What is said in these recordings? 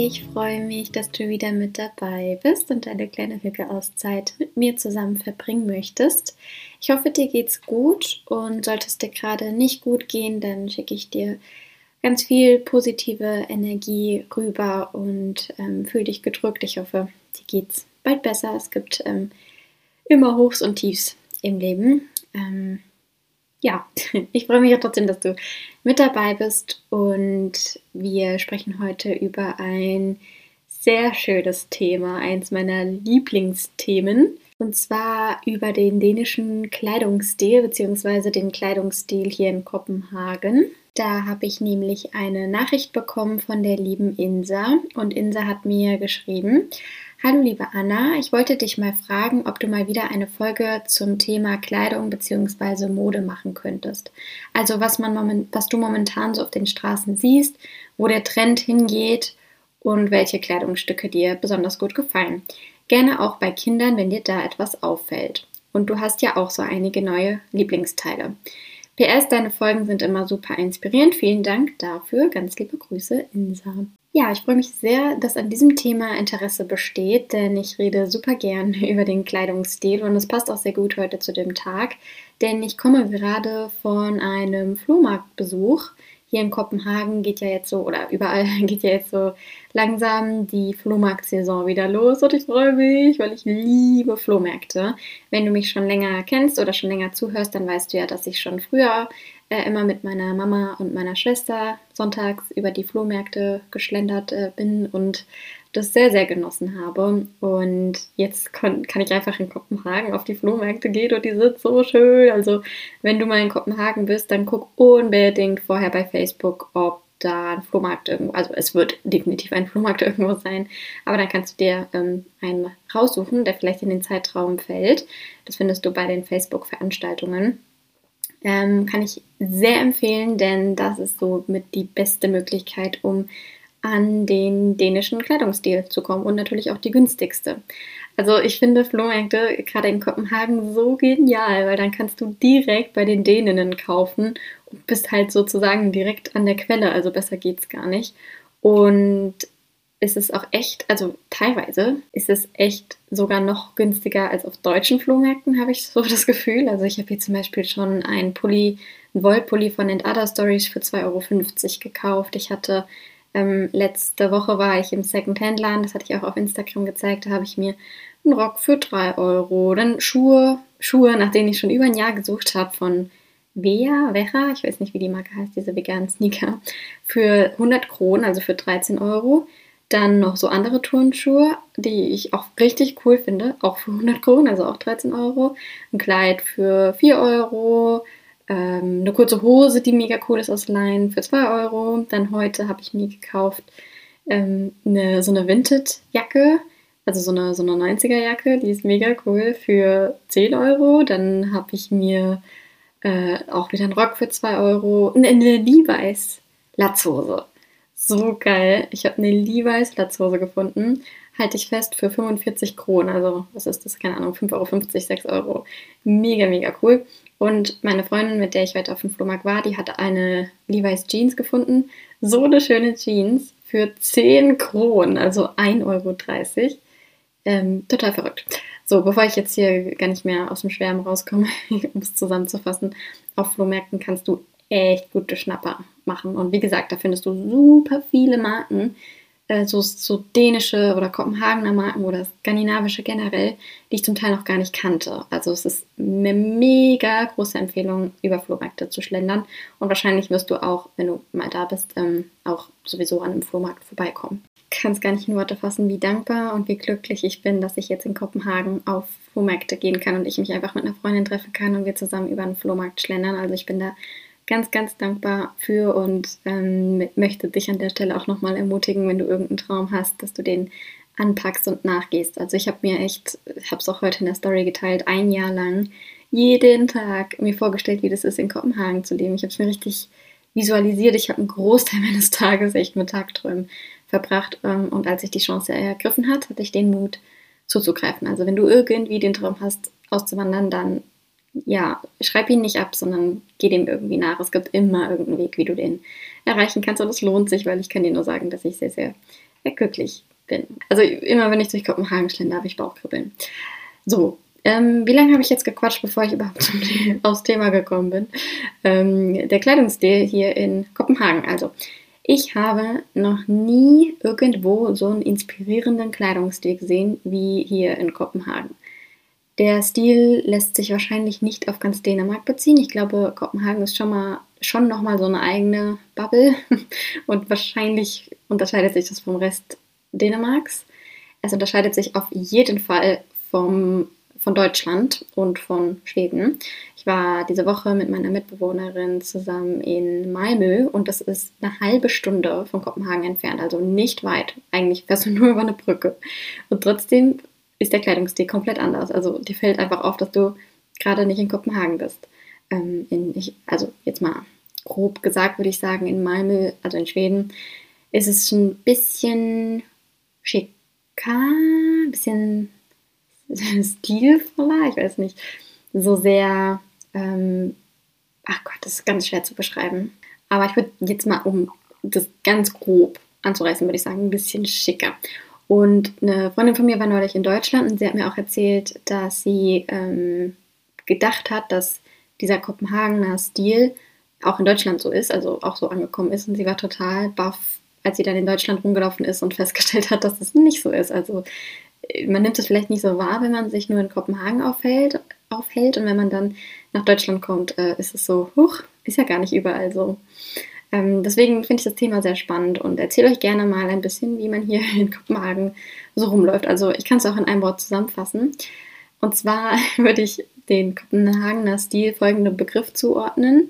Ich freue mich, dass du wieder mit dabei bist und eine kleine Hücke-Auszeit mit mir zusammen verbringen möchtest. Ich hoffe, dir geht's gut und sollte es dir gerade nicht gut gehen, dann schicke ich dir ganz viel positive Energie rüber und ähm, fühl dich gedrückt. Ich hoffe, dir geht's bald besser. Es gibt ähm, immer Hochs und Tiefs im Leben. Ähm, ja, ich freue mich auch trotzdem, dass du mit dabei bist und wir sprechen heute über ein sehr schönes Thema, eins meiner Lieblingsthemen, und zwar über den dänischen Kleidungsstil bzw. den Kleidungsstil hier in Kopenhagen. Da habe ich nämlich eine Nachricht bekommen von der lieben Insa und Insa hat mir geschrieben, Hallo liebe Anna, ich wollte dich mal fragen, ob du mal wieder eine Folge zum Thema Kleidung bzw. Mode machen könntest. Also was man was du momentan so auf den Straßen siehst, wo der Trend hingeht und welche Kleidungsstücke dir besonders gut gefallen. Gerne auch bei Kindern, wenn dir da etwas auffällt. Und du hast ja auch so einige neue Lieblingsteile. PS, deine Folgen sind immer super inspirierend. Vielen Dank dafür. Ganz liebe Grüße, Insa. Ja, ich freue mich sehr, dass an diesem Thema Interesse besteht, denn ich rede super gern über den Kleidungsstil und es passt auch sehr gut heute zu dem Tag, denn ich komme gerade von einem Flohmarktbesuch hier in Kopenhagen geht ja jetzt so, oder überall geht ja jetzt so langsam die Flohmarktsaison wieder los und ich freue mich, weil ich liebe Flohmärkte. Wenn du mich schon länger kennst oder schon länger zuhörst, dann weißt du ja, dass ich schon früher äh, immer mit meiner Mama und meiner Schwester sonntags über die Flohmärkte geschlendert äh, bin und das sehr, sehr genossen habe. Und jetzt kann, ich einfach in Kopenhagen auf die Flohmärkte gehen und die sind so schön. Also, wenn du mal in Kopenhagen bist, dann guck unbedingt vorher bei Facebook, ob da ein Flohmarkt irgendwo, also es wird definitiv ein Flohmarkt irgendwo sein, aber dann kannst du dir ähm, einen raussuchen, der vielleicht in den Zeitraum fällt. Das findest du bei den Facebook-Veranstaltungen. Ähm, kann ich sehr empfehlen, denn das ist so mit die beste Möglichkeit, um an den dänischen Kleidungsstil zu kommen und natürlich auch die günstigste. Also ich finde Flohmärkte gerade in Kopenhagen so genial, weil dann kannst du direkt bei den Däninnen kaufen und bist halt sozusagen direkt an der Quelle, also besser geht's gar nicht. Und ist es auch echt, also teilweise ist es echt sogar noch günstiger als auf deutschen Flohmärkten, habe ich so das Gefühl. Also ich habe hier zum Beispiel schon einen Pulli, einen Wollpulli von End Other Stories für 2,50 Euro gekauft. Ich hatte ähm, letzte Woche war ich im Secondhand-Laden, das hatte ich auch auf Instagram gezeigt, da habe ich mir einen Rock für 3 Euro, dann Schuhe, Schuhe, nach denen ich schon über ein Jahr gesucht habe, von Vea, Vera, ich weiß nicht, wie die Marke heißt, diese veganen Sneaker, für 100 Kronen, also für 13 Euro. Dann noch so andere Turnschuhe, die ich auch richtig cool finde, auch für 100 Kronen, also auch 13 Euro. Ein Kleid für 4 Euro, ähm, eine kurze Hose, die mega cool ist aus Leinen für 2 Euro. Dann heute habe ich mir gekauft ähm, eine, so eine Vintage-Jacke, also so eine, so eine 90er-Jacke, die ist mega cool für 10 Euro. Dann habe ich mir äh, auch wieder einen Rock für 2 Euro, eine, eine Levi's Latzhose. So geil. Ich habe eine Levi's Latzhose gefunden halte ich fest, für 45 Kronen. Also, was ist das? Keine Ahnung, 5,50 Euro, 6 Euro. Mega, mega cool. Und meine Freundin, mit der ich heute auf dem Flohmarkt war, die hatte eine Levi's Jeans gefunden. So eine schöne Jeans für 10 Kronen, also 1,30 Euro. Ähm, total verrückt. So, bevor ich jetzt hier gar nicht mehr aus dem Schwärmen rauskomme, um es zusammenzufassen, auf Flohmärkten kannst du echt gute Schnapper machen. Und wie gesagt, da findest du super viele Marken, äh, so, so dänische oder Kopenhagener Marken oder skandinavische generell, die ich zum Teil noch gar nicht kannte. Also es ist eine mega große Empfehlung, über Flohmärkte zu schlendern. Und wahrscheinlich wirst du auch, wenn du mal da bist, ähm, auch sowieso an einem Flohmarkt vorbeikommen. Ich kann es gar nicht in Worte fassen, wie dankbar und wie glücklich ich bin, dass ich jetzt in Kopenhagen auf Flohmärkte gehen kann und ich mich einfach mit einer Freundin treffen kann und wir zusammen über einen Flohmarkt schlendern. Also ich bin da ganz, ganz dankbar für und ähm, möchte dich an der Stelle auch nochmal ermutigen, wenn du irgendeinen Traum hast, dass du den anpackst und nachgehst. Also ich habe mir echt, ich habe es auch heute in der Story geteilt, ein Jahr lang jeden Tag mir vorgestellt, wie das ist, in Kopenhagen zu leben. Ich habe es mir richtig visualisiert. Ich habe einen Großteil meines Tages echt mit Tagträumen verbracht. Ähm, und als ich die Chance ergriffen hat, hatte ich den Mut zuzugreifen. Also wenn du irgendwie den Traum hast, auszuwandern, dann ja, schreib ihn nicht ab, sondern geh dem irgendwie nach. Es gibt immer irgendeinen Weg, wie du den erreichen kannst. Und es lohnt sich, weil ich kann dir nur sagen, dass ich sehr, sehr, glücklich bin. Also immer, wenn ich durch Kopenhagen schlender, habe ich Bauchkribbeln. So, ähm, wie lange habe ich jetzt gequatscht, bevor ich überhaupt zum, aufs Thema gekommen bin? Ähm, der Kleidungsstil hier in Kopenhagen. Also, ich habe noch nie irgendwo so einen inspirierenden Kleidungsstil gesehen wie hier in Kopenhagen. Der Stil lässt sich wahrscheinlich nicht auf ganz Dänemark beziehen. Ich glaube, Kopenhagen ist schon mal schon nochmal so eine eigene Bubble und wahrscheinlich unterscheidet sich das vom Rest Dänemarks. Es unterscheidet sich auf jeden Fall vom, von Deutschland und von Schweden. Ich war diese Woche mit meiner Mitbewohnerin zusammen in Malmö und das ist eine halbe Stunde von Kopenhagen entfernt, also nicht weit. Eigentlich fährst du nur über eine Brücke. Und trotzdem ist der Kleidungsstil komplett anders. Also dir fällt einfach auf, dass du gerade nicht in Kopenhagen bist. Ähm, in, ich, also jetzt mal grob gesagt würde ich sagen, in Malmö, also in Schweden, ist es ein bisschen schicker, ein bisschen stilvoller, ich weiß nicht, so sehr, ähm, ach Gott, das ist ganz schwer zu beschreiben. Aber ich würde jetzt mal, um das ganz grob anzureißen, würde ich sagen, ein bisschen schicker. Und eine Freundin von mir war neulich in Deutschland und sie hat mir auch erzählt, dass sie ähm, gedacht hat, dass dieser Kopenhagener Stil auch in Deutschland so ist, also auch so angekommen ist. Und sie war total baff, als sie dann in Deutschland rumgelaufen ist und festgestellt hat, dass das nicht so ist. Also äh, man nimmt es vielleicht nicht so wahr, wenn man sich nur in Kopenhagen aufhält, aufhält und wenn man dann nach Deutschland kommt, äh, ist es so, huch, ist ja gar nicht überall so. Ähm, deswegen finde ich das Thema sehr spannend und erzähle euch gerne mal ein bisschen, wie man hier in Kopenhagen so rumläuft. Also ich kann es auch in einem Wort zusammenfassen. Und zwar würde ich den Kopenhagener Stil folgenden Begriff zuordnen.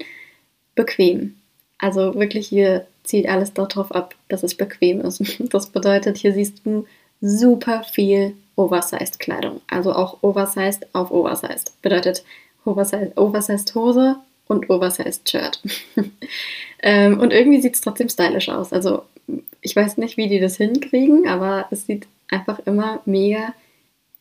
Bequem. Also wirklich hier zieht alles darauf ab, dass es bequem ist. Das bedeutet, hier siehst du super viel Oversized Kleidung. Also auch Oversized auf Oversized. Bedeutet Oversized, Oversized Hose, und Oversized Shirt. ähm, und irgendwie sieht es trotzdem stylisch aus. Also ich weiß nicht, wie die das hinkriegen, aber es sieht einfach immer mega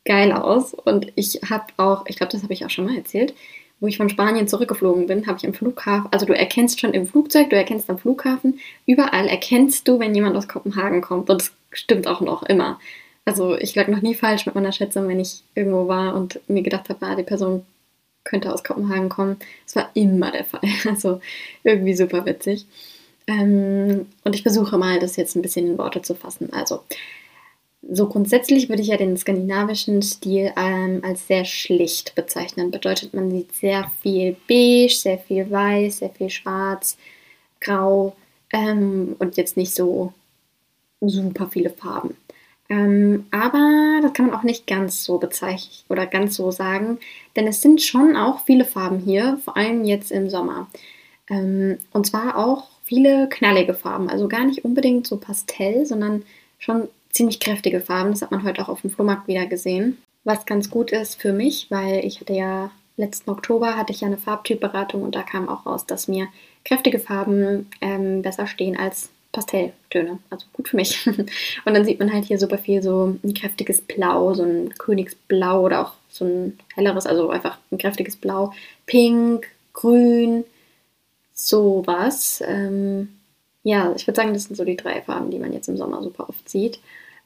geil aus. Und ich habe auch, ich glaube, das habe ich auch schon mal erzählt, wo ich von Spanien zurückgeflogen bin, habe ich am Flughafen, also du erkennst schon im Flugzeug, du erkennst am Flughafen, überall erkennst du, wenn jemand aus Kopenhagen kommt. Und das stimmt auch noch immer. Also ich lag noch nie falsch mit meiner Schätzung, wenn ich irgendwo war und mir gedacht habe, ah, die Person könnte aus Kopenhagen kommen. Das war immer der Fall. Also irgendwie super witzig. Ähm, und ich versuche mal, das jetzt ein bisschen in Worte zu fassen. Also, so grundsätzlich würde ich ja den skandinavischen Stil ähm, als sehr schlicht bezeichnen. Bedeutet, man sieht sehr viel beige, sehr viel weiß, sehr viel schwarz, grau ähm, und jetzt nicht so super viele Farben. Ähm, aber das kann man auch nicht ganz so bezeichnen oder ganz so sagen, denn es sind schon auch viele Farben hier, vor allem jetzt im Sommer. Ähm, und zwar auch viele knallige Farben, also gar nicht unbedingt so Pastell, sondern schon ziemlich kräftige Farben. Das hat man heute auch auf dem Flohmarkt wieder gesehen. Was ganz gut ist für mich, weil ich hatte ja letzten Oktober hatte ich ja eine Farbtypberatung und da kam auch raus, dass mir kräftige Farben ähm, besser stehen als Pastelltöne. Also gut für mich. Und dann sieht man halt hier super viel so ein kräftiges Blau, so ein Königsblau oder auch so ein helleres, also einfach ein kräftiges Blau. Pink, Grün, sowas. Ähm, ja, ich würde sagen, das sind so die drei Farben, die man jetzt im Sommer super oft sieht.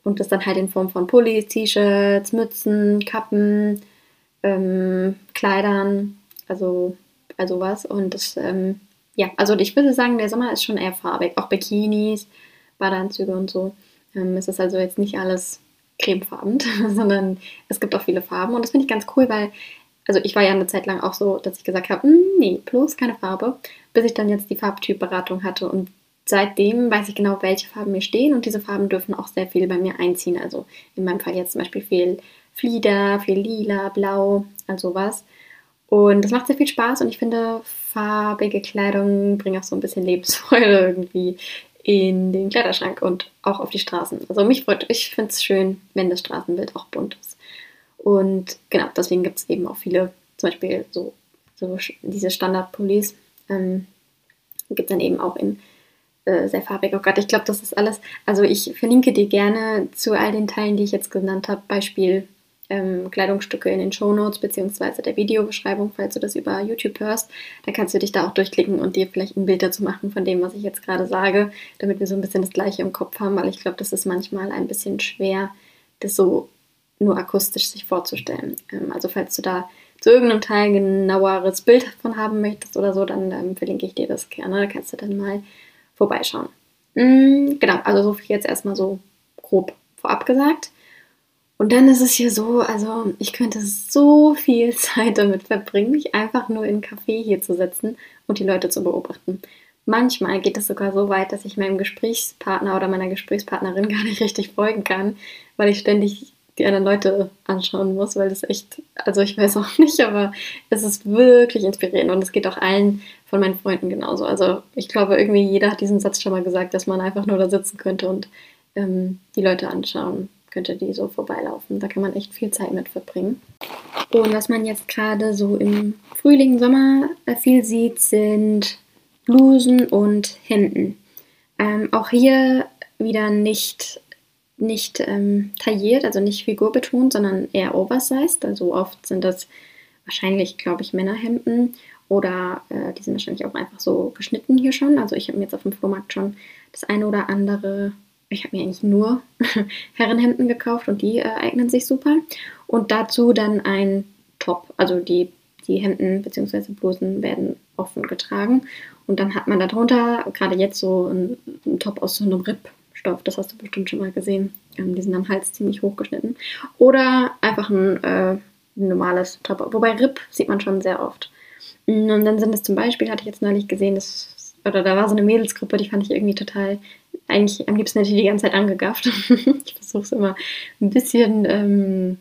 Und das dann halt in Form von Pullis, T-Shirts, Mützen, Kappen, ähm, Kleidern, also, also was. Und das ähm, ja, also ich würde sagen, der Sommer ist schon eher farbig. Auch Bikinis, Badeanzüge und so. Ähm, es ist also jetzt nicht alles cremefarben, sondern es gibt auch viele Farben. Und das finde ich ganz cool, weil, also ich war ja eine Zeit lang auch so, dass ich gesagt habe, hm, nee, bloß keine Farbe, bis ich dann jetzt die Farbtypberatung hatte. Und seitdem weiß ich genau, welche Farben mir stehen. Und diese Farben dürfen auch sehr viel bei mir einziehen. Also in meinem Fall jetzt zum Beispiel viel Flieder, viel Lila, Blau, also was. Und das macht sehr viel Spaß und ich finde, farbige Kleidung bringt auch so ein bisschen Lebensfreude irgendwie in den Kleiderschrank und auch auf die Straßen. Also mich freut, ich finde es schön, wenn das Straßenbild auch bunt ist. Und genau, deswegen gibt es eben auch viele, zum Beispiel so, so diese Standard-Pullis, ähm, gibt es dann eben auch in äh, sehr farbig. Oh Gott, ich glaube, das ist alles. Also ich verlinke dir gerne zu all den Teilen, die ich jetzt genannt habe, Beispiel ähm, Kleidungsstücke in den Shownotes beziehungsweise der Videobeschreibung, falls du das über YouTube hörst. Da kannst du dich da auch durchklicken und dir vielleicht ein Bild dazu machen von dem, was ich jetzt gerade sage, damit wir so ein bisschen das Gleiche im Kopf haben, weil ich glaube, das ist manchmal ein bisschen schwer, das so nur akustisch sich vorzustellen. Ähm, also falls du da zu irgendeinem Teil genaueres Bild davon haben möchtest oder so, dann ähm, verlinke ich dir das gerne. Da kannst du dann mal vorbeischauen. Mhm, genau, also so viel jetzt erstmal so grob vorab gesagt. Und dann ist es hier so, also ich könnte so viel Zeit damit verbringen, mich einfach nur in einen Café hier zu setzen und die Leute zu beobachten. Manchmal geht es sogar so weit, dass ich meinem Gesprächspartner oder meiner Gesprächspartnerin gar nicht richtig folgen kann, weil ich ständig die anderen Leute anschauen muss, weil das echt, also ich weiß auch nicht, aber es ist wirklich inspirierend und es geht auch allen von meinen Freunden genauso. Also ich glaube, irgendwie jeder hat diesen Satz schon mal gesagt, dass man einfach nur da sitzen könnte und ähm, die Leute anschauen könnte die so vorbeilaufen. Da kann man echt viel Zeit mit verbringen. Und was man jetzt gerade so im Frühling, Sommer viel sieht, sind Blusen und Hemden. Ähm, auch hier wieder nicht, nicht ähm, tailliert, also nicht figurbetont, sondern eher oversized. Also oft sind das wahrscheinlich, glaube ich, Männerhemden oder äh, die sind wahrscheinlich auch einfach so geschnitten hier schon. Also ich habe mir jetzt auf dem Flohmarkt schon das eine oder andere ich habe mir eigentlich nur Herrenhemden gekauft und die äh, eignen sich super. Und dazu dann ein Top. Also die, die Hemden bzw. Blusen werden offen getragen. Und dann hat man darunter, gerade jetzt so ein, ein Top aus so einem Rippstoff, das hast du bestimmt schon mal gesehen. Ähm, die sind am Hals ziemlich hochgeschnitten. Oder einfach ein, äh, normales Top. Wobei Ripp sieht man schon sehr oft. Und dann sind es zum Beispiel, hatte ich jetzt neulich gesehen, das, oder da war so eine Mädelsgruppe, die fand ich irgendwie total eigentlich am liebsten hätte ich die ganze Zeit angegafft. ich versuche es immer ein bisschen, ähm,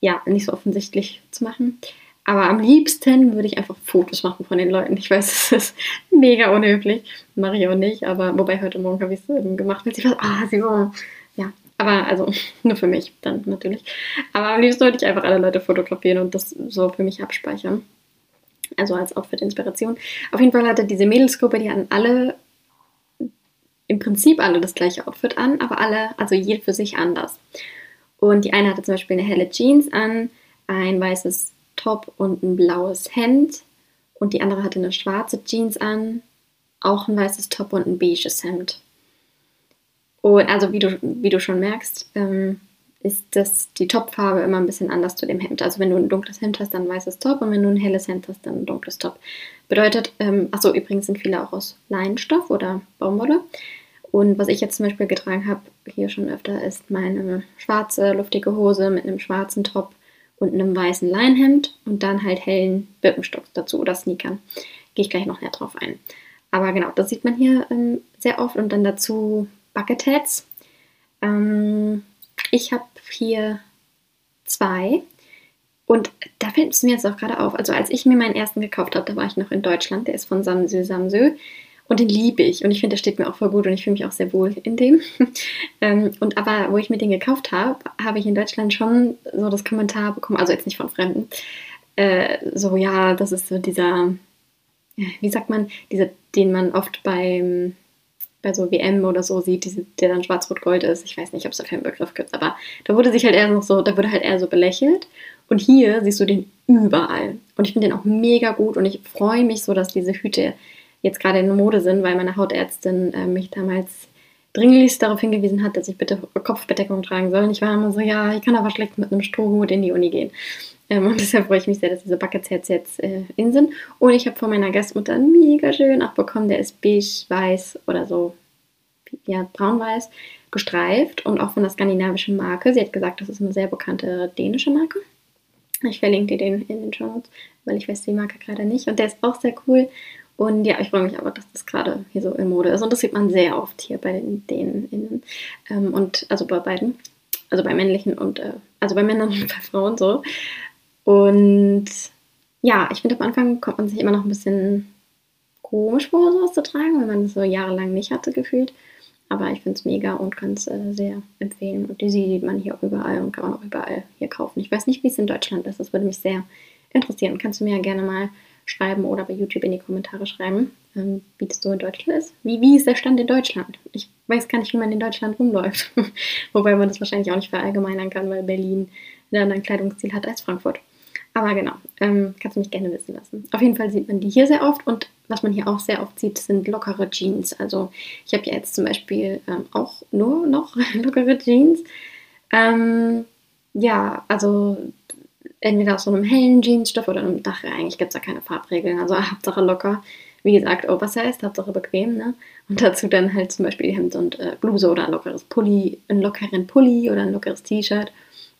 ja, nicht so offensichtlich zu machen. Aber am liebsten würde ich einfach Fotos machen von den Leuten. Ich weiß, es ist mega unhöflich. Mache ich auch nicht. Aber wobei heute Morgen habe ich es ähm, gemacht, weil sie war, ah, sie war, ja. Aber also nur für mich dann natürlich. Aber am liebsten würde ich einfach alle Leute fotografieren und das so für mich abspeichern. Also als Outfit-Inspiration. Auf jeden Fall hatte diese Mädelsgruppe, die hatten alle im Prinzip alle das gleiche Outfit an, aber alle, also jede für sich anders. Und die eine hatte zum Beispiel eine helle Jeans an, ein weißes Top und ein blaues Hemd. Und die andere hatte eine schwarze Jeans an, auch ein weißes Top und ein beiges Hemd. Und also wie du, wie du schon merkst, ähm, ist das, die Topfarbe immer ein bisschen anders zu dem Hemd. Also wenn du ein dunkles Hemd hast, dann weißes Top und wenn du ein helles Hemd hast, dann ein dunkles Top. Bedeutet, ähm, achso, übrigens sind viele auch aus Leinstoff oder Baumwolle. Und was ich jetzt zum Beispiel getragen habe, hier schon öfter, ist meine schwarze, luftige Hose mit einem schwarzen Top und einem weißen Leinhemd und dann halt hellen Birkenstocks dazu oder Sneakern. Gehe ich gleich noch näher drauf ein. Aber genau, das sieht man hier ähm, sehr oft und dann dazu Bucketheads. Ähm, ich habe hier zwei und da fällt es mir jetzt auch gerade auf. Also als ich mir meinen ersten gekauft habe, da war ich noch in Deutschland. Der ist von Samsö Samsö. Und den liebe ich. Und ich finde, der steht mir auch voll gut und ich fühle mich auch sehr wohl in dem. ähm, und aber, wo ich mir den gekauft habe, habe ich in Deutschland schon so das Kommentar bekommen, also jetzt nicht von Fremden, äh, so, ja, das ist so dieser, wie sagt man, dieser, den man oft beim bei so WM oder so sieht, diese, der dann schwarz-rot-gold ist. Ich weiß nicht, ob es dafür einen Begriff gibt, aber da wurde sich halt eher noch so, da wurde halt eher so belächelt. Und hier siehst du den überall. Und ich finde den auch mega gut und ich freue mich so, dass diese Hüte jetzt gerade in Mode sind, weil meine Hautärztin äh, mich damals dringlichst darauf hingewiesen hat, dass ich bitte Kopfbedeckung tragen soll. Und ich war immer so, ja, ich kann aber schlecht mit einem Strohhut in die Uni gehen. Ähm, und deshalb freue ich mich sehr, dass diese Bucketsets jetzt äh, in sind. Und ich habe von meiner Gastmutter einen mega schön auch bekommen. Der ist beige, weiß oder so, ja, braun-weiß gestreift und auch von der skandinavischen Marke. Sie hat gesagt, das ist eine sehr bekannte dänische Marke. Ich verlinke dir den in den Show Notes, weil ich weiß die Marke gerade nicht. Und der ist auch sehr cool. Und ja, ich freue mich aber, dass das gerade hier so in Mode ist. Und das sieht man sehr oft hier bei den innen. Ähm, und also bei beiden. Also bei männlichen und äh, also bei Männern und bei Frauen so. Und ja, ich finde am Anfang kommt man sich immer noch ein bisschen komisch vor, sowas zu tragen, wenn man es so jahrelang nicht hatte gefühlt. Aber ich finde es mega und kann es äh, sehr empfehlen. Und die sieht man hier auch überall und kann man auch überall hier kaufen. Ich weiß nicht, wie es in Deutschland ist. Das würde mich sehr interessieren. Kannst du mir ja gerne mal schreiben oder bei YouTube in die Kommentare schreiben, ähm, wie das so in Deutschland ist. Wie, wie ist der Stand in Deutschland? Ich weiß gar nicht, wie man in Deutschland rumläuft. Wobei man das wahrscheinlich auch nicht verallgemeinern kann, weil Berlin einen anderen Kleidungsstil hat als Frankfurt. Aber genau, ähm, kannst du mich gerne wissen lassen. Auf jeden Fall sieht man die hier sehr oft und was man hier auch sehr oft sieht, sind lockere Jeans. Also ich habe ja jetzt zum Beispiel ähm, auch nur noch lockere Jeans. Ähm, ja, also entweder aus so einem hellen Jeansstoff oder einem Dach. Eigentlich gibt es da keine Farbregeln. Also Hauptsache locker. Wie gesagt, Oversized, Hauptsache bequem. Ne? Und dazu dann halt zum Beispiel Hemd und äh, Bluse oder ein lockeres Pulli, einen lockeren Pulli oder ein lockeres T-Shirt.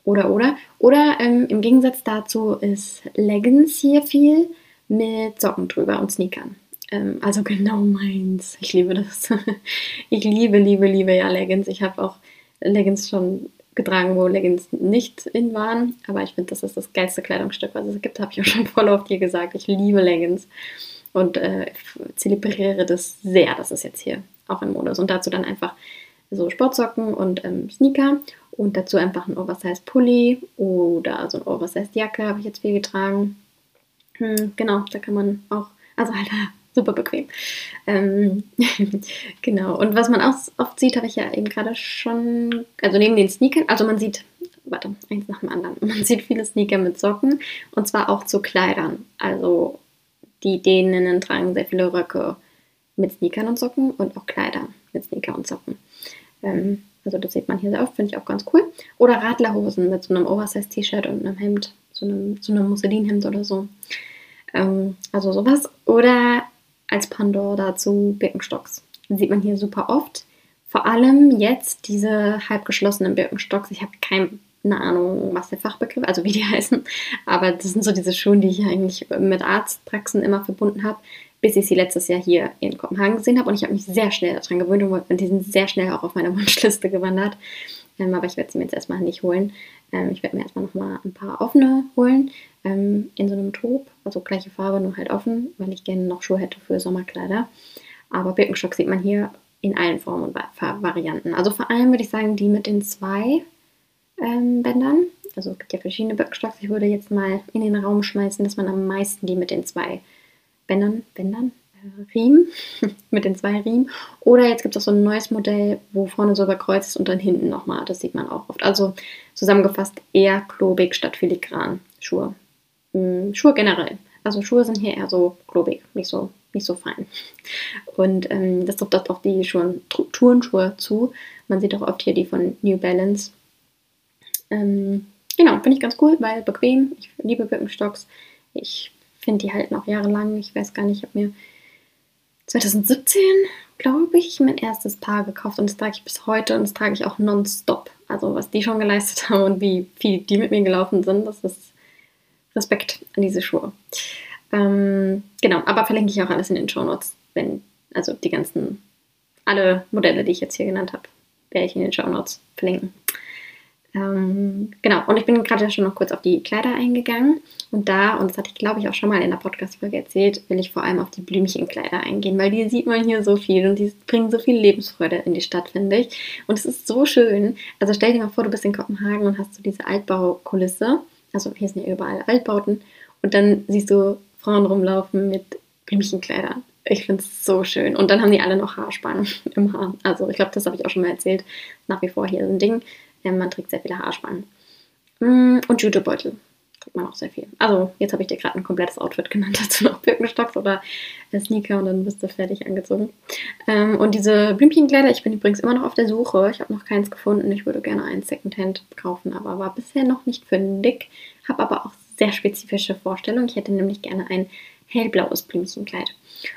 Oder, oder. Oder ähm, im Gegensatz dazu ist Leggings hier viel mit Socken drüber und Sneakern. Ähm, also genau meins. Ich liebe das. ich liebe, liebe, liebe ja Leggings. Ich habe auch Leggings schon getragen, wo Leggings nicht in waren. Aber ich finde, das ist das geilste Kleidungsstück, was es gibt. Habe ich auch schon voll oft hier gesagt. Ich liebe Leggings und äh, zelebriere das sehr, dass es jetzt hier auch in Mode ist. Und dazu dann einfach so Sportsocken und ähm, Sneaker und dazu einfach ein Oversized Pulli oder so ein Oversized Jacke habe ich jetzt viel getragen. Hm, genau, da kann man auch, also halt super bequem. Ähm, genau, und was man auch oft sieht, habe ich ja eben gerade schon, also neben den Sneakern, also man sieht, warte, eins nach dem anderen, man sieht viele Sneaker mit Socken und zwar auch zu Kleidern. Also die Däninnen tragen sehr viele Röcke mit Sneakern und Socken und auch Kleider mit Sneaker und Socken. Ähm, also das sieht man hier sehr oft, finde ich auch ganz cool. Oder Radlerhosen mit so einem Oversize-T-Shirt und einem Hemd, so einem, so einem Musselinhemd oder so. Ähm, also sowas. Oder als Pandor dazu Birkenstocks. Den sieht man hier super oft. Vor allem jetzt diese halb geschlossenen Birkenstocks. Ich habe keine Ahnung, was der Fachbegriff, also wie die heißen. Aber das sind so diese Schuhe, die ich eigentlich mit Arztpraxen immer verbunden habe bis ich sie letztes Jahr hier in Kopenhagen gesehen habe. Und ich habe mich sehr schnell daran gewöhnt und die sind sehr schnell auch auf meiner Wunschliste gewandert. Ähm, aber ich werde sie mir jetzt erstmal nicht holen. Ähm, ich werde mir erstmal nochmal ein paar offene holen. Ähm, in so einem Taub, also gleiche Farbe, nur halt offen, weil ich gerne noch Schuhe hätte für Sommerkleider. Aber Birkenstock sieht man hier in allen Formen und Farbvarianten. Also vor allem würde ich sagen, die mit den zwei ähm, Bändern. Also es gibt ja verschiedene Birkenstocks. Ich würde jetzt mal in den Raum schmeißen, dass man am meisten die mit den zwei Bändern, Bändern, äh, Riemen, mit den zwei Riemen. Oder jetzt gibt es auch so ein neues Modell, wo vorne so überkreuzt ist und dann hinten nochmal. Das sieht man auch oft. Also zusammengefasst eher klobig statt filigran Schuhe. Hm, Schuhe generell. Also Schuhe sind hier eher so klobig, nicht so, nicht so fein. Und ähm, das trifft auch die Schuhe, Turnschuhe zu. Man sieht auch oft hier die von New Balance. Ähm, genau, finde ich ganz cool, weil bequem. Ich liebe Birkenstocks. Ich finde die halten auch jahrelang. Ich weiß gar nicht, ich habe mir 2017, glaube ich, mein erstes Paar gekauft und das trage ich bis heute und das trage ich auch nonstop. Also was die schon geleistet haben und wie viel die mit mir gelaufen sind, das ist Respekt an diese Schuhe. Ähm, genau, aber verlinke ich auch alles in den Show Notes, wenn, also die ganzen, alle Modelle, die ich jetzt hier genannt habe, werde ich in den Show Notes verlinken. Ähm, genau, und ich bin gerade schon noch kurz auf die Kleider eingegangen. Und da, und das hatte ich glaube ich auch schon mal in der Podcast-Folge erzählt, will ich vor allem auf die Blümchenkleider eingehen, weil die sieht man hier so viel und die bringen so viel Lebensfreude in die Stadt, finde ich. Und es ist so schön. Also stell dir mal vor, du bist in Kopenhagen und hast so diese Altbaukulisse. Also hier sind ja überall Altbauten. Und dann siehst du Frauen rumlaufen mit Blümchenkleidern. Ich finde es so schön. Und dann haben die alle noch Haarspangen im Haar. Also ich glaube, das habe ich auch schon mal erzählt. Nach wie vor hier so ein Ding. Man trägt sehr viele Haarspangen. Mm, und Jutebeutel trägt man auch sehr viel. Also jetzt habe ich dir gerade ein komplettes Outfit genannt, dazu noch Birkenstocks oder Sneaker und dann bist du fertig angezogen. Ähm, und diese Blümchenkleider, ich bin übrigens immer noch auf der Suche. Ich habe noch keins gefunden. Ich würde gerne ein Secondhand kaufen, aber war bisher noch nicht fündig. Habe aber auch sehr spezifische Vorstellungen. Ich hätte nämlich gerne ein hellblaues Blümchenkleid.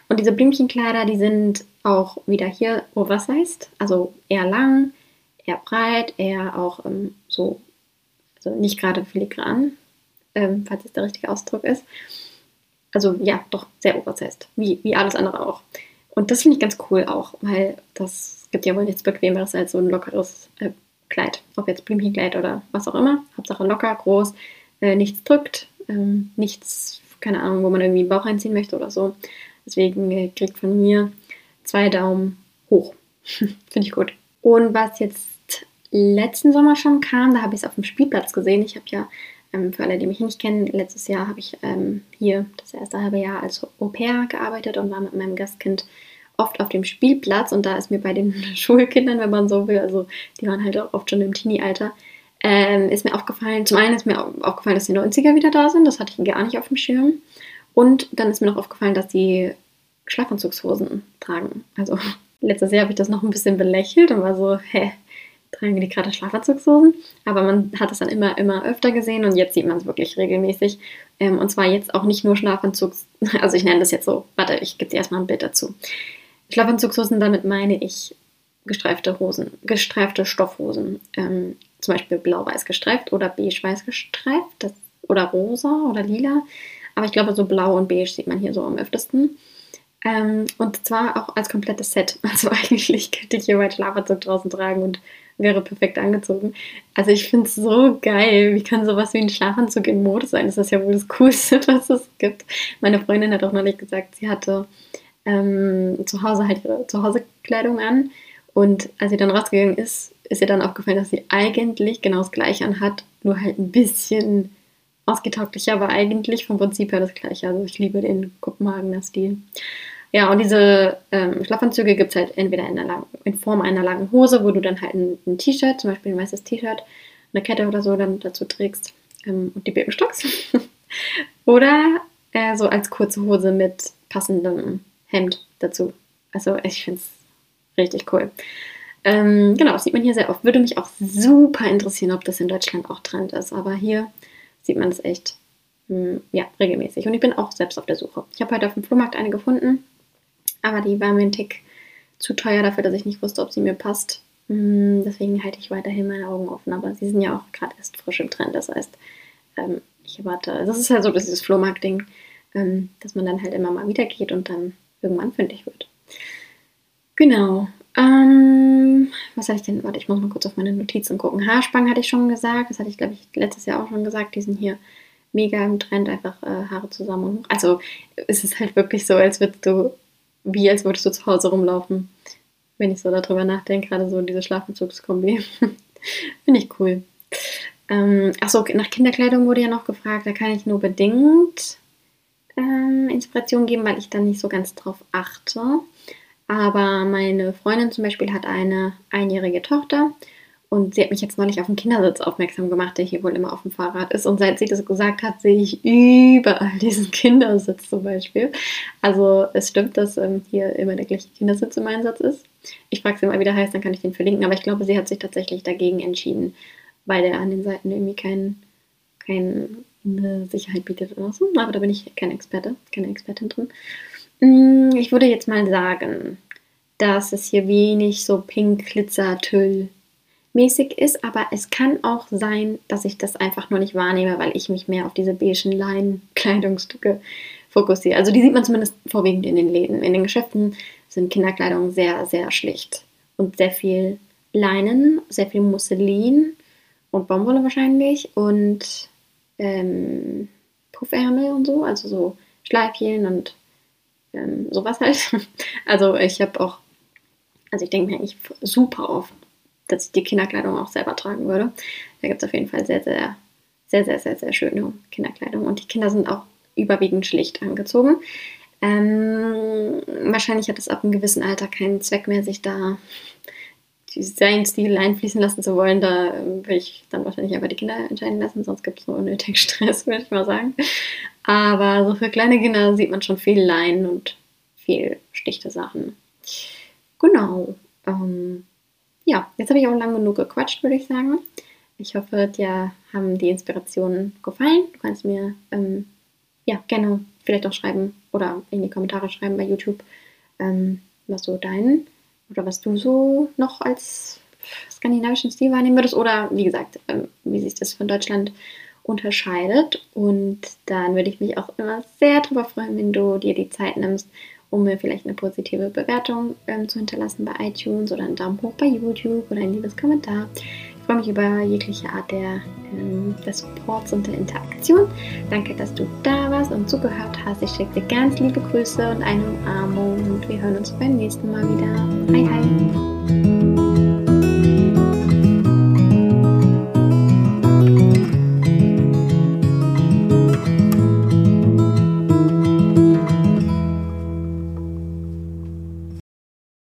Und diese Blümchenkleider, die sind auch wieder hier oversized, also eher lang, eher breit, eher auch ähm, so, also nicht gerade filigran, ähm, falls es der richtige Ausdruck ist. Also ja, doch sehr oversized, wie, wie alles andere auch. Und das finde ich ganz cool auch, weil das gibt ja wohl nichts Bequemeres als so ein lockeres äh, Kleid. Ob jetzt Blümchenkleid oder was auch immer. Hauptsache locker, groß, äh, nichts drückt, ähm, nichts, keine Ahnung, wo man irgendwie den Bauch einziehen möchte oder so. Deswegen äh, kriegt von mir zwei Daumen hoch. Finde ich gut. Und was jetzt letzten Sommer schon kam, da habe ich es auf dem Spielplatz gesehen. Ich habe ja, ähm, für alle, die mich nicht kennen, letztes Jahr habe ich ähm, hier das erste halbe Jahr als Au pair gearbeitet und war mit meinem Gastkind oft auf dem Spielplatz. Und da ist mir bei den Schulkindern, wenn man so will, also die waren halt auch oft schon im Teenie-Alter, ähm, ist mir aufgefallen, zum einen ist mir aufgefallen, dass die 90er wieder da sind, das hatte ich gar nicht auf dem Schirm. Und dann ist mir noch aufgefallen, dass die Schlafanzugshosen tragen. Also letztes Jahr habe ich das noch ein bisschen belächelt und war so, hä, tragen die gerade Schlafanzugshosen? Aber man hat es dann immer, immer öfter gesehen und jetzt sieht man es wirklich regelmäßig. Ähm, und zwar jetzt auch nicht nur Schlafanzugs, also ich nenne das jetzt so, warte, ich gebe dir erstmal ein Bild dazu. Schlafanzugshosen, damit meine ich gestreifte Hosen, gestreifte Stoffhosen. Ähm, zum Beispiel blau-weiß gestreift oder beige-weiß gestreift das, oder rosa oder lila. Aber ich glaube, so blau und beige sieht man hier so am öftesten. Ähm, und zwar auch als komplettes Set. Also eigentlich könnte ich hier meinen Schlafanzug draußen tragen und wäre perfekt angezogen. Also ich finde es so geil. Wie kann sowas wie ein Schlafanzug in Mode sein? Das ist ja wohl das Coolste, was es gibt. Meine Freundin hat auch neulich gesagt, sie hatte ähm, zu Hause halt ihre Zuhausekleidung an. Und als sie dann rausgegangen ist, ist ihr dann aufgefallen, dass sie eigentlich genau das Gleiche anhat, nur halt ein bisschen ausgetauglicher, aber eigentlich vom Prinzip her das Gleiche. Also ich liebe den Kopenhagener Stil. Ja, und diese ähm, Schlafanzüge gibt es halt entweder in, langen, in, Form einer langen Hose, wo du dann halt ein, ein T-Shirt, zum Beispiel ein weißes T-Shirt, eine Kette oder so dann dazu trägst ähm, und die Birkenstocks. oder äh, so als kurze Hose mit passendem Hemd dazu. Also ich finde es richtig cool. Ähm, genau, das sieht man hier sehr oft. Würde mich auch super interessieren, ob das in Deutschland auch Trend ist. Aber hier sieht man es echt hm, ja, regelmäßig. Und ich bin auch selbst auf der Suche. Ich habe heute auf dem Flohmarkt eine gefunden, aber die war mir ein Tick zu teuer dafür, dass ich nicht wusste, ob sie mir passt. Hm, deswegen halte ich weiterhin meine Augen offen. Aber sie sind ja auch gerade erst frisch im Trend. Das heißt, ähm, ich erwarte, das ist halt so dieses Flohmarkt-Ding, ähm, dass man dann halt immer mal wieder geht und dann irgendwann fündig wird. Genau. Ähm, was hatte ich denn? Warte, ich muss mal kurz auf meine Notizen gucken. Haarspangen hatte ich schon gesagt. Das hatte ich, glaube ich, letztes Jahr auch schon gesagt. Die sind hier mega im Trend, einfach äh, Haare zusammen. Also es ist halt wirklich so, als würdest du, wie als würdest du zu Hause rumlaufen. Wenn ich so darüber nachdenke, gerade so diese Schlafanzugskombi. Finde ich cool. Ähm, achso, nach Kinderkleidung wurde ja noch gefragt. Da kann ich nur bedingt ähm, Inspiration geben, weil ich da nicht so ganz drauf achte. Aber meine Freundin zum Beispiel hat eine einjährige Tochter und sie hat mich jetzt neulich auf den Kindersitz aufmerksam gemacht, der hier wohl immer auf dem Fahrrad ist. Und seit sie das gesagt hat, sehe ich überall diesen Kindersitz zum Beispiel. Also es stimmt, dass ähm, hier immer der gleiche Kindersitz im Einsatz ist. Ich frage sie mal, wie der heißt, dann kann ich den verlinken. Aber ich glaube, sie hat sich tatsächlich dagegen entschieden, weil der an den Seiten irgendwie kein, keine Sicherheit bietet oder so. Aber da bin ich kein Experte, keine Expertin drin. Mm, ich würde jetzt mal sagen, dass es hier wenig so Pink, Glitzer, Tüll mäßig ist, aber es kann auch sein, dass ich das einfach nur nicht wahrnehme, weil ich mich mehr auf diese beigen Leinen-Kleidungsstücke fokussiere. Also die sieht man zumindest vorwiegend in den Läden. In den Geschäften sind Kinderkleidung sehr, sehr schlicht und sehr viel Leinen, sehr viel Musselin und Baumwolle wahrscheinlich und ähm, Puffärmel und so, also so Schleifchen und ähm, sowas halt. Also ich habe auch, also ich denke mir eigentlich super oft, dass ich die Kinderkleidung auch selber tragen würde. Da gibt es auf jeden Fall sehr, sehr, sehr, sehr, sehr, sehr schöne Kinderkleidung. Und die Kinder sind auch überwiegend schlicht angezogen. Ähm, wahrscheinlich hat es ab einem gewissen Alter keinen Zweck mehr, sich da seinen Stil einfließen lassen zu wollen. Da ähm, will ich dann wahrscheinlich einfach die Kinder entscheiden lassen, sonst gibt es nur unnötig Stress, würde ich mal sagen. Aber so für kleine Kinder sieht man schon viel Leinen und viel stichte Sachen. Genau. Ähm, ja, jetzt habe ich auch lang genug gequatscht, würde ich sagen. Ich hoffe, dir haben die Inspirationen gefallen. Du kannst mir ähm, ja gerne vielleicht auch schreiben oder in die Kommentare schreiben bei YouTube, ähm, was so dein oder was du so noch als skandinavischen Stil wahrnehmen würdest oder wie gesagt, ähm, wie sich das von Deutschland unterscheidet. Und dann würde ich mich auch immer sehr darüber freuen, wenn du dir die Zeit nimmst, um mir vielleicht eine positive Bewertung ähm, zu hinterlassen bei iTunes oder einen Daumen hoch bei YouTube oder ein liebes Kommentar. Ich freue mich über jegliche Art der, ähm, des Supports und der Interaktion. Danke, dass du da warst und zugehört hast. Ich schicke dir ganz liebe Grüße und eine Umarmung und wir hören uns beim nächsten Mal wieder. Hi, hi.